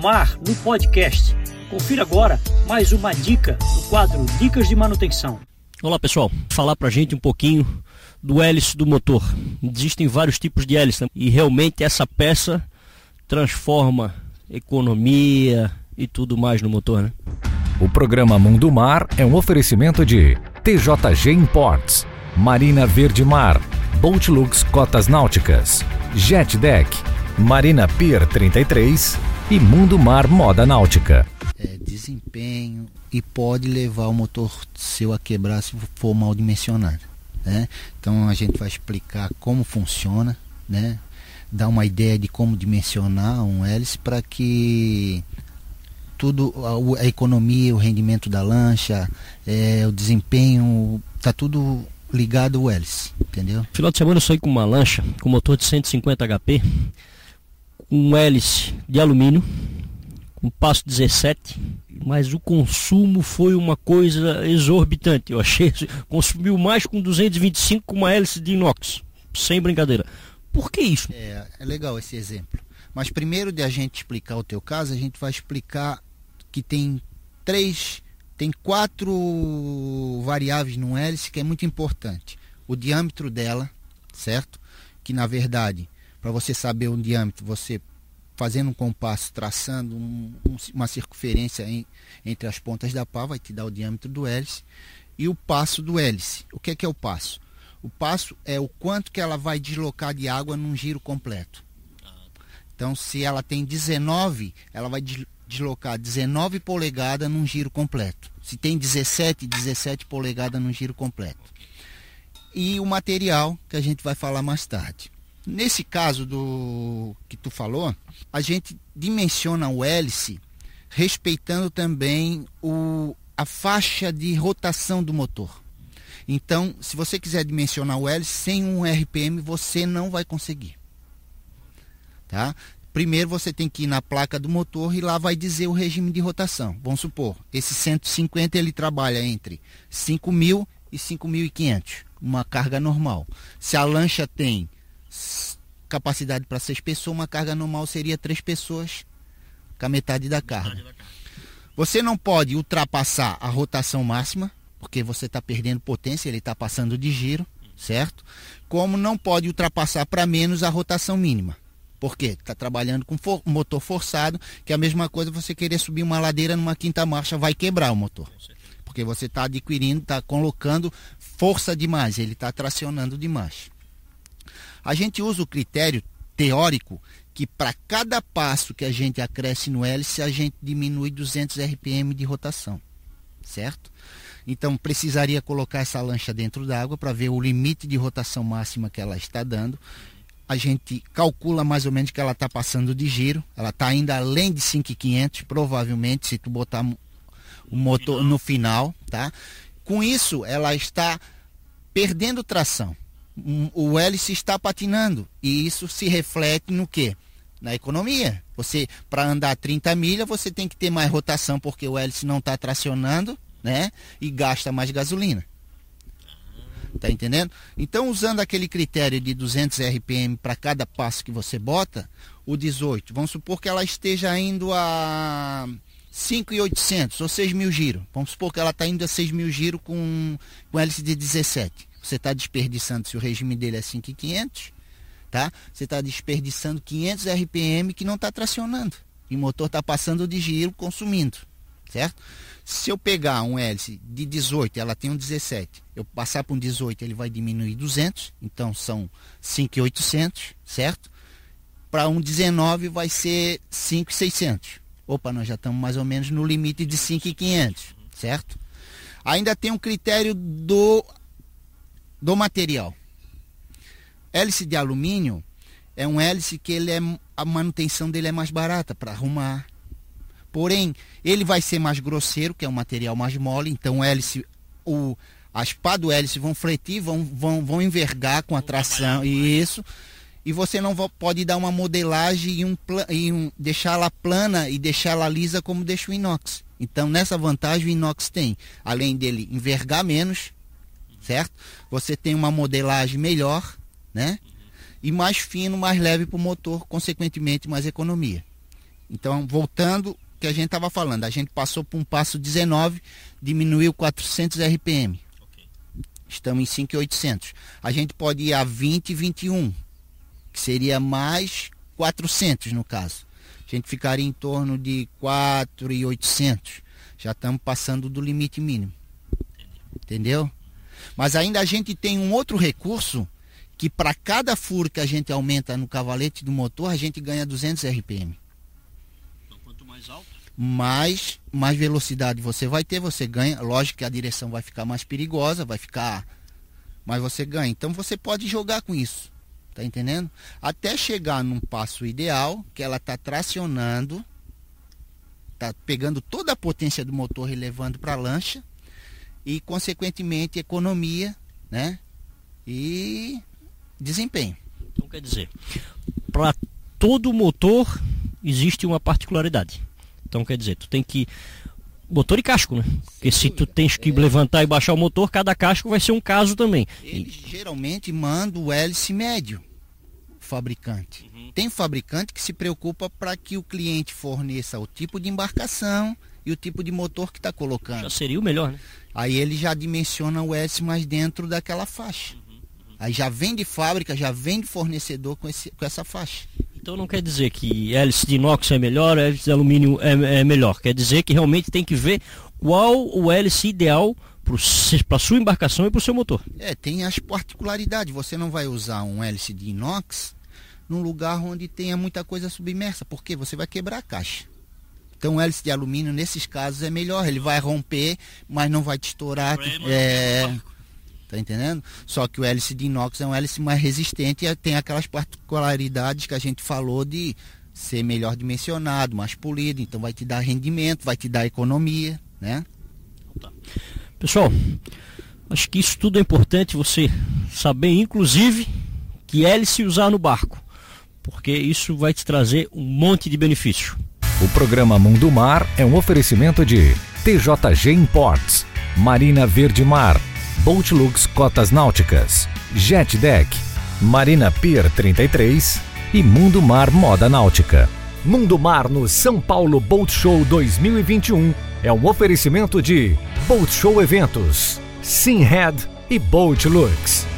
Lindomar no podcast. Confira agora mais uma dica do quadro Dicas de Manutenção. Olá pessoal, falar pra gente um pouquinho do hélice do motor. Existem vários tipos de hélice né? e realmente essa peça transforma economia e tudo mais no motor, né? O programa Mundo Mar é um oferecimento de TJG Imports, Marina Verde Mar, Boatlux Cotas Náuticas, Jet Deck, Marina Pier 33 e Mundo Mar Moda Náutica. É, desempenho e pode levar o motor seu a quebrar se for mal dimensionado. Né? Então a gente vai explicar como funciona, né? dar uma ideia de como dimensionar um hélice para que tudo a, a, economia, o rendimento da lancha, é, o desempenho, tá tudo ligado ao hélice, entendeu? Final de semana eu saí com uma lancha com motor de 150 HP um hélice de alumínio, com passo 17, mas o consumo foi uma coisa exorbitante. Eu achei, consumiu mais com 225 com uma hélice de inox, sem brincadeira. Por que isso? É, é legal esse exemplo. Mas primeiro de a gente explicar o teu caso, a gente vai explicar que tem três, tem quatro variáveis no hélice que é muito importante. O diâmetro dela, certo? Que na verdade para você saber o diâmetro, você fazendo um compasso, traçando um, um, uma circunferência em, entre as pontas da pá, vai te dar o diâmetro do hélice. E o passo do hélice. O que é, que é o passo? O passo é o quanto que ela vai deslocar de água num giro completo. Então, se ela tem 19, ela vai deslocar 19 polegadas num giro completo. Se tem 17, 17 polegadas num giro completo. E o material que a gente vai falar mais tarde. Nesse caso do que tu falou, a gente dimensiona o hélice respeitando também o, a faixa de rotação do motor. Então, se você quiser dimensionar o hélice sem um RPM, você não vai conseguir. Tá? Primeiro você tem que ir na placa do motor e lá vai dizer o regime de rotação. Vamos supor, esse 150 ele trabalha entre 5.000 e 5.500, uma carga normal. Se a lancha tem capacidade para seis pessoas, uma carga normal seria três pessoas com a metade da carga. Você não pode ultrapassar a rotação máxima, porque você está perdendo potência, ele está passando de giro, certo? Como não pode ultrapassar para menos a rotação mínima. Por quê? Está trabalhando com for motor forçado, que é a mesma coisa você querer subir uma ladeira numa quinta marcha, vai quebrar o motor. Porque você está adquirindo, está colocando força demais, ele está tracionando demais. A gente usa o critério teórico que para cada passo que a gente acresce no hélice, a gente diminui 200 RPM de rotação, certo? Então precisaria colocar essa lancha dentro d'água para ver o limite de rotação máxima que ela está dando. A gente calcula mais ou menos que ela está passando de giro, ela está ainda além de 5,500, provavelmente, se tu botar o motor no final, tá? Com isso, ela está perdendo tração o hélice está patinando e isso se reflete no que? Na economia. Você, para andar 30 milhas, você tem que ter mais rotação porque o hélice não está tracionando, né? E gasta mais gasolina. Tá entendendo? Então, usando aquele critério de 200 RPM para cada passo que você bota, o 18, vamos supor que ela esteja indo a 5.800 ou 6 mil giros. Vamos supor que ela está indo a 6 mil giros com, com hélice de 17 você está desperdiçando, se o regime dele é 5,500, tá? Você está desperdiçando 500 RPM que não está tracionando. E o motor está passando de giro, consumindo, certo? Se eu pegar um hélice de 18, ela tem um 17, eu passar para um 18, ele vai diminuir 200, então são 5,800, certo? Para um 19 vai ser 5,600. Opa, nós já estamos mais ou menos no limite de 5,500, certo? Ainda tem um critério do do material. Hélice de alumínio é um hélice que ele é, a manutenção dele é mais barata para arrumar. Porém, ele vai ser mais grosseiro, que é um material mais mole, então o hélice, o, as pá do hélice vão fletir, vão, vão, vão envergar com a tração, e isso. E você não pode dar uma modelagem e, um, e um, deixá-la plana e deixá-la lisa como deixa o inox. Então, nessa vantagem, o inox tem, além dele envergar menos, certo? Você tem uma modelagem melhor, né? E mais fino, mais leve para o motor, consequentemente mais economia. Então, voltando que a gente estava falando, a gente passou por um passo 19, diminuiu 400 RPM. Estamos em 5,800. A gente pode ir a 20 e 21, que seria mais 400 no caso. A gente ficaria em torno de 4,800. Já estamos passando do limite mínimo. Entendeu? Mas ainda a gente tem um outro recurso que para cada furo que a gente aumenta no cavalete do motor, a gente ganha 200 RPM. Então, quanto mais alto, mais, mais velocidade você vai ter, você ganha. Lógico que a direção vai ficar mais perigosa, vai ficar. Mas você ganha. Então você pode jogar com isso. Tá entendendo? Até chegar num passo ideal, que ela tá tracionando, tá pegando toda a potência do motor e levando para a lancha e consequentemente economia, né? E desempenho. Então quer dizer, para todo motor existe uma particularidade. Então quer dizer, tu tem que motor e casco, né? Porque se tu tens que levantar e baixar o motor, cada casco vai ser um caso também. Eles geralmente mandam o hélice médio, o fabricante. Uhum. Tem fabricante que se preocupa para que o cliente forneça o tipo de embarcação e o tipo de motor que está colocando. Já seria o melhor, né? Aí ele já dimensiona o hélice mais dentro daquela faixa. Uhum, uhum. Aí já vem de fábrica, já vem de fornecedor com, esse, com essa faixa. Então não quer dizer que hélice de inox é melhor, hélice de alumínio é, é melhor. Quer dizer que realmente tem que ver qual o hélice ideal para a sua embarcação e para o seu motor. É, tem as particularidades. Você não vai usar um hélice de inox num lugar onde tenha muita coisa submersa, porque você vai quebrar a caixa. Então o hélice de alumínio nesses casos é melhor, ele vai romper, mas não vai te estourar. É, tá entendendo? Só que o hélice de inox é um hélice mais resistente e tem aquelas particularidades que a gente falou de ser melhor dimensionado, mais polido, então vai te dar rendimento, vai te dar economia, né? Pessoal, acho que isso tudo é importante você saber, inclusive, que hélice usar no barco, porque isso vai te trazer um monte de benefício. O programa Mundo Mar é um oferecimento de TJG Imports, Marina Verde Mar, Boatlux Cotas Náuticas, Jet Deck, Marina Pier 33 e Mundo Mar Moda Náutica. Mundo Mar no São Paulo Boat Show 2021 é um oferecimento de Boat Show Eventos, Simhead e Boatlux.